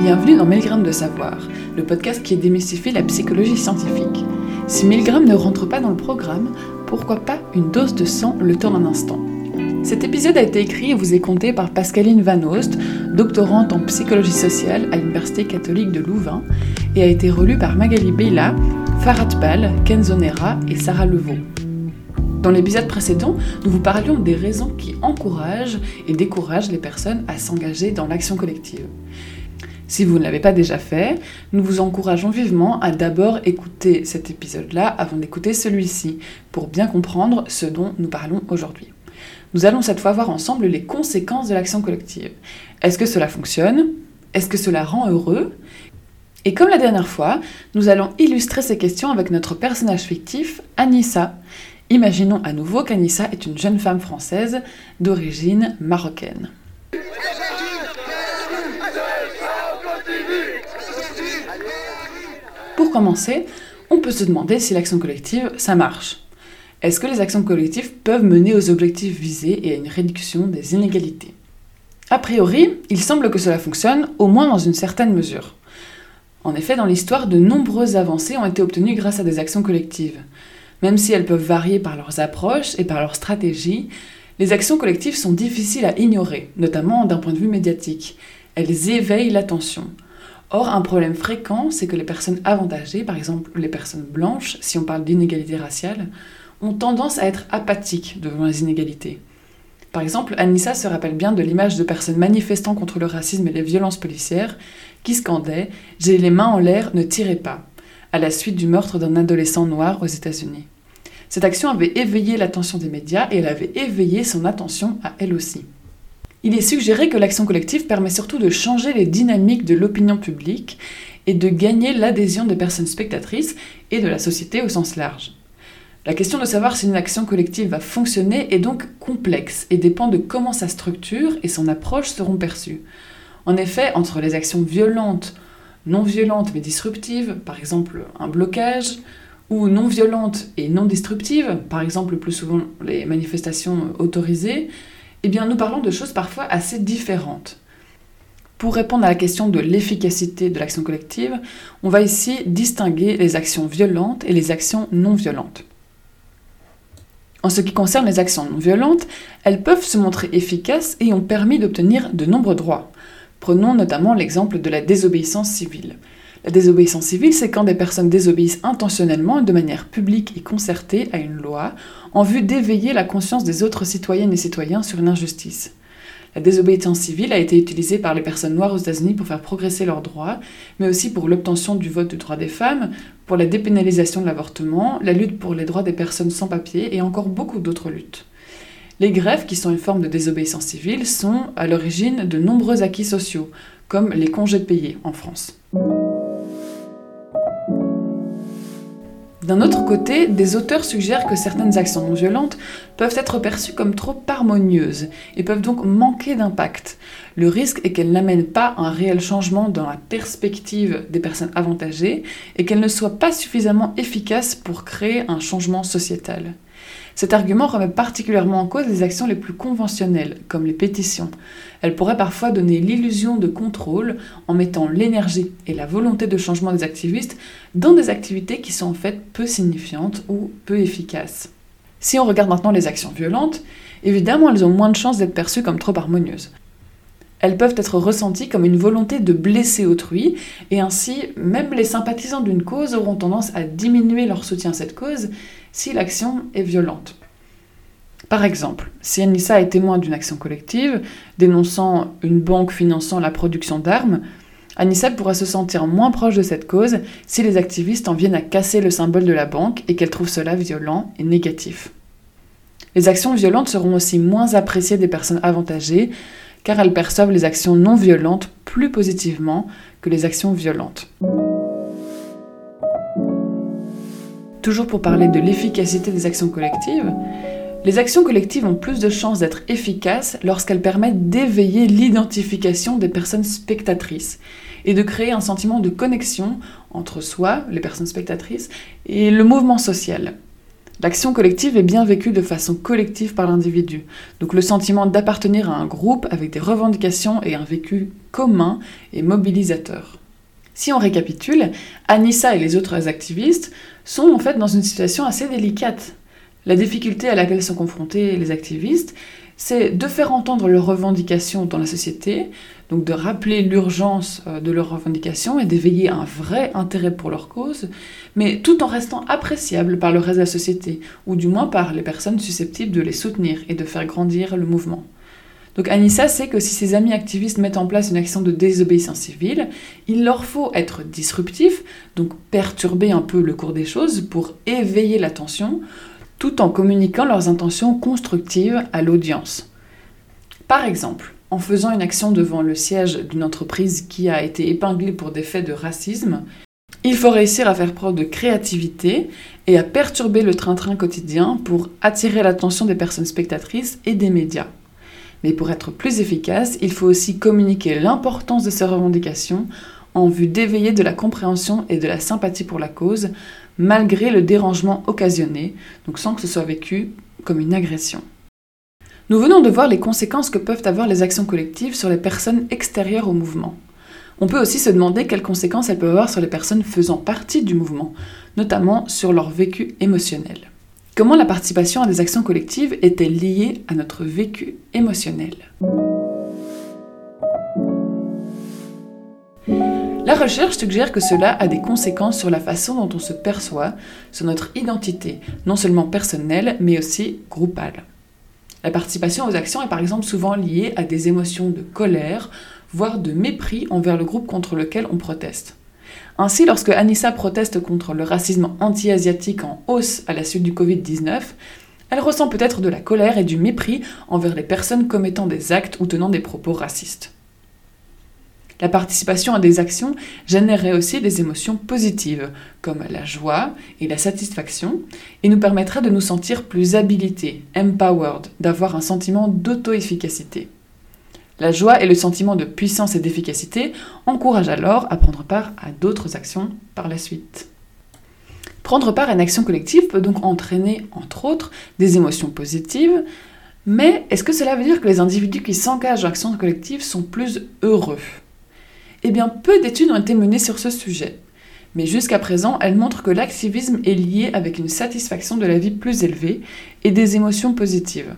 Bienvenue dans 1000 grammes de savoir, le podcast qui démystifie la psychologie scientifique. Si 1000 grammes ne rentre pas dans le programme, pourquoi pas une dose de sang le temps d'un instant? Cet épisode a été écrit et vous est conté par Pascaline Van Oost, doctorante en psychologie sociale à l'Université catholique de Louvain, et a été relu par Magali Bella, Farad Bal, Kenzo Nera et Sarah Levaux. Dans l'épisode précédent, nous vous parlions des raisons qui encouragent et découragent les personnes à s'engager dans l'action collective. Si vous ne l'avez pas déjà fait, nous vous encourageons vivement à d'abord écouter cet épisode-là avant d'écouter celui-ci, pour bien comprendre ce dont nous parlons aujourd'hui. Nous allons cette fois voir ensemble les conséquences de l'action collective. Est-ce que cela fonctionne? Est-ce que cela rend heureux? Et comme la dernière fois, nous allons illustrer ces questions avec notre personnage fictif, Anissa. Imaginons à nouveau qu'Anissa est une jeune femme française d'origine marocaine. Pour commencer, on peut se demander si l'action collective, ça marche. Est-ce que les actions collectives peuvent mener aux objectifs visés et à une réduction des inégalités? A priori, il semble que cela fonctionne, au moins dans une certaine mesure. En effet, dans l'histoire, de nombreuses avancées ont été obtenues grâce à des actions collectives. Même si elles peuvent varier par leurs approches et par leurs stratégies, les actions collectives sont difficiles à ignorer, notamment d'un point de vue médiatique. Elles éveillent l'attention. Or, un problème fréquent, c'est que les personnes avantagées, par exemple les personnes blanches, si on parle d'inégalité raciale, ont tendance à être apathiques devant les inégalités. Par exemple, Anissa se rappelle bien de l'image de personnes manifestant contre le racisme et les violences policières qui scandaient J'ai les mains en l'air, ne tirez pas à la suite du meurtre d'un adolescent noir aux États-Unis. Cette action avait éveillé l'attention des médias et elle avait éveillé son attention à elle aussi. Il est suggéré que l'action collective permet surtout de changer les dynamiques de l'opinion publique et de gagner l'adhésion des personnes spectatrices et de la société au sens large. La question de savoir si une action collective va fonctionner est donc complexe et dépend de comment sa structure et son approche seront perçues. En effet, entre les actions violentes, non violentes mais disruptives, par exemple un blocage, ou non violentes et non disruptives, par exemple le plus souvent les manifestations autorisées, eh bien nous parlons de choses parfois assez différentes. Pour répondre à la question de l'efficacité de l'action collective, on va ici distinguer les actions violentes et les actions non violentes. En ce qui concerne les actions non violentes, elles peuvent se montrer efficaces et ont permis d'obtenir de nombreux droits. Prenons notamment l'exemple de la désobéissance civile. La désobéissance civile, c'est quand des personnes désobéissent intentionnellement de manière publique et concertée à une loi en vue d'éveiller la conscience des autres citoyennes et citoyens sur une injustice. La désobéissance civile a été utilisée par les personnes noires aux États-Unis pour faire progresser leurs droits, mais aussi pour l'obtention du vote du droit des femmes, pour la dépénalisation de l'avortement, la lutte pour les droits des personnes sans papier et encore beaucoup d'autres luttes. Les grèves, qui sont une forme de désobéissance civile, sont à l'origine de nombreux acquis sociaux, comme les congés payés en France. D'un autre côté, des auteurs suggèrent que certaines actions non violentes peuvent être perçues comme trop harmonieuses et peuvent donc manquer d'impact. Le risque est qu'elles n'amènent pas un réel changement dans la perspective des personnes avantagées et qu'elles ne soient pas suffisamment efficaces pour créer un changement sociétal. Cet argument remet particulièrement en cause les actions les plus conventionnelles, comme les pétitions. Elles pourraient parfois donner l'illusion de contrôle en mettant l'énergie et la volonté de changement des activistes dans des activités qui sont en fait peu signifiantes ou peu efficaces. Si on regarde maintenant les actions violentes, évidemment elles ont moins de chances d'être perçues comme trop harmonieuses. Elles peuvent être ressenties comme une volonté de blesser autrui, et ainsi même les sympathisants d'une cause auront tendance à diminuer leur soutien à cette cause si l'action est violente. Par exemple, si Anissa est témoin d'une action collective dénonçant une banque finançant la production d'armes, Anissa pourra se sentir moins proche de cette cause si les activistes en viennent à casser le symbole de la banque et qu'elle trouve cela violent et négatif. Les actions violentes seront aussi moins appréciées des personnes avantagées car elles perçoivent les actions non violentes plus positivement que les actions violentes. Toujours pour parler de l'efficacité des actions collectives, les actions collectives ont plus de chances d'être efficaces lorsqu'elles permettent d'éveiller l'identification des personnes spectatrices et de créer un sentiment de connexion entre soi, les personnes spectatrices, et le mouvement social. L'action collective est bien vécue de façon collective par l'individu. Donc le sentiment d'appartenir à un groupe avec des revendications et un vécu commun est mobilisateur. Si on récapitule, Anissa et les autres activistes sont en fait dans une situation assez délicate. La difficulté à laquelle sont confrontés les activistes, c'est de faire entendre leurs revendications dans la société, donc de rappeler l'urgence euh, de leurs revendications et d'éveiller un vrai intérêt pour leur cause, mais tout en restant appréciable par le reste de la société, ou du moins par les personnes susceptibles de les soutenir et de faire grandir le mouvement. Donc Anissa sait que si ses amis activistes mettent en place une action de désobéissance civile, il leur faut être disruptif, donc perturber un peu le cours des choses pour éveiller l'attention, tout en communiquant leurs intentions constructives à l'audience. Par exemple, en faisant une action devant le siège d'une entreprise qui a été épinglée pour des faits de racisme, il faut réussir à faire preuve de créativité et à perturber le train-train quotidien pour attirer l'attention des personnes spectatrices et des médias. Mais pour être plus efficace, il faut aussi communiquer l'importance de ces revendications en vue d'éveiller de la compréhension et de la sympathie pour la cause, malgré le dérangement occasionné, donc sans que ce soit vécu comme une agression. Nous venons de voir les conséquences que peuvent avoir les actions collectives sur les personnes extérieures au mouvement. On peut aussi se demander quelles conséquences elles peuvent avoir sur les personnes faisant partie du mouvement, notamment sur leur vécu émotionnel. Comment la participation à des actions collectives est-elle liée à notre vécu émotionnel? La recherche suggère que cela a des conséquences sur la façon dont on se perçoit, sur notre identité, non seulement personnelle, mais aussi groupale. La participation aux actions est par exemple souvent liée à des émotions de colère, voire de mépris envers le groupe contre lequel on proteste. Ainsi, lorsque Anissa proteste contre le racisme anti-asiatique en hausse à la suite du Covid-19, elle ressent peut-être de la colère et du mépris envers les personnes commettant des actes ou tenant des propos racistes. La participation à des actions générerait aussi des émotions positives, comme la joie et la satisfaction, et nous permettrait de nous sentir plus habilités, empowered, d'avoir un sentiment d'auto-efficacité. La joie et le sentiment de puissance et d'efficacité encouragent alors à prendre part à d'autres actions par la suite. Prendre part à une action collective peut donc entraîner, entre autres, des émotions positives, mais est-ce que cela veut dire que les individus qui s'engagent en action collective sont plus heureux? Eh bien, peu d'études ont été menées sur ce sujet. Mais jusqu'à présent, elles montrent que l'activisme est lié avec une satisfaction de la vie plus élevée et des émotions positives.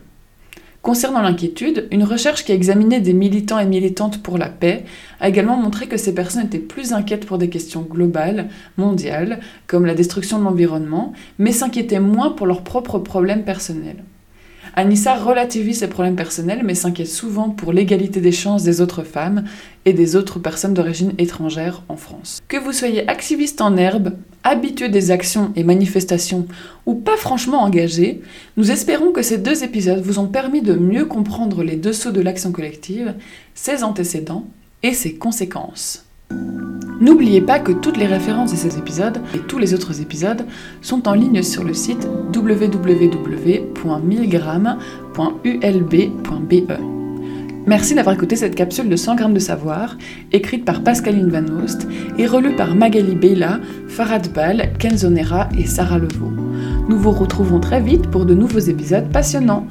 Concernant l'inquiétude, une recherche qui a examiné des militants et militantes pour la paix a également montré que ces personnes étaient plus inquiètes pour des questions globales, mondiales, comme la destruction de l'environnement, mais s'inquiétaient moins pour leurs propres problèmes personnels. Anissa relativise ses problèmes personnels mais s'inquiète souvent pour l'égalité des chances des autres femmes et des autres personnes d'origine étrangère en France. Que vous soyez activiste en herbe, habitué des actions et manifestations ou pas franchement engagé, nous espérons que ces deux épisodes vous ont permis de mieux comprendre les dessous de l'action collective, ses antécédents et ses conséquences. N'oubliez pas que toutes les références de ces épisodes et tous les autres épisodes sont en ligne sur le site www.1000g.ulb.be. Merci d'avoir écouté cette capsule de 100 grammes de savoir, écrite par Pascaline Van Oost et relue par Magali Beyla, Farad Bal, Kenzonera et Sarah Levaux. Nous vous retrouvons très vite pour de nouveaux épisodes passionnants.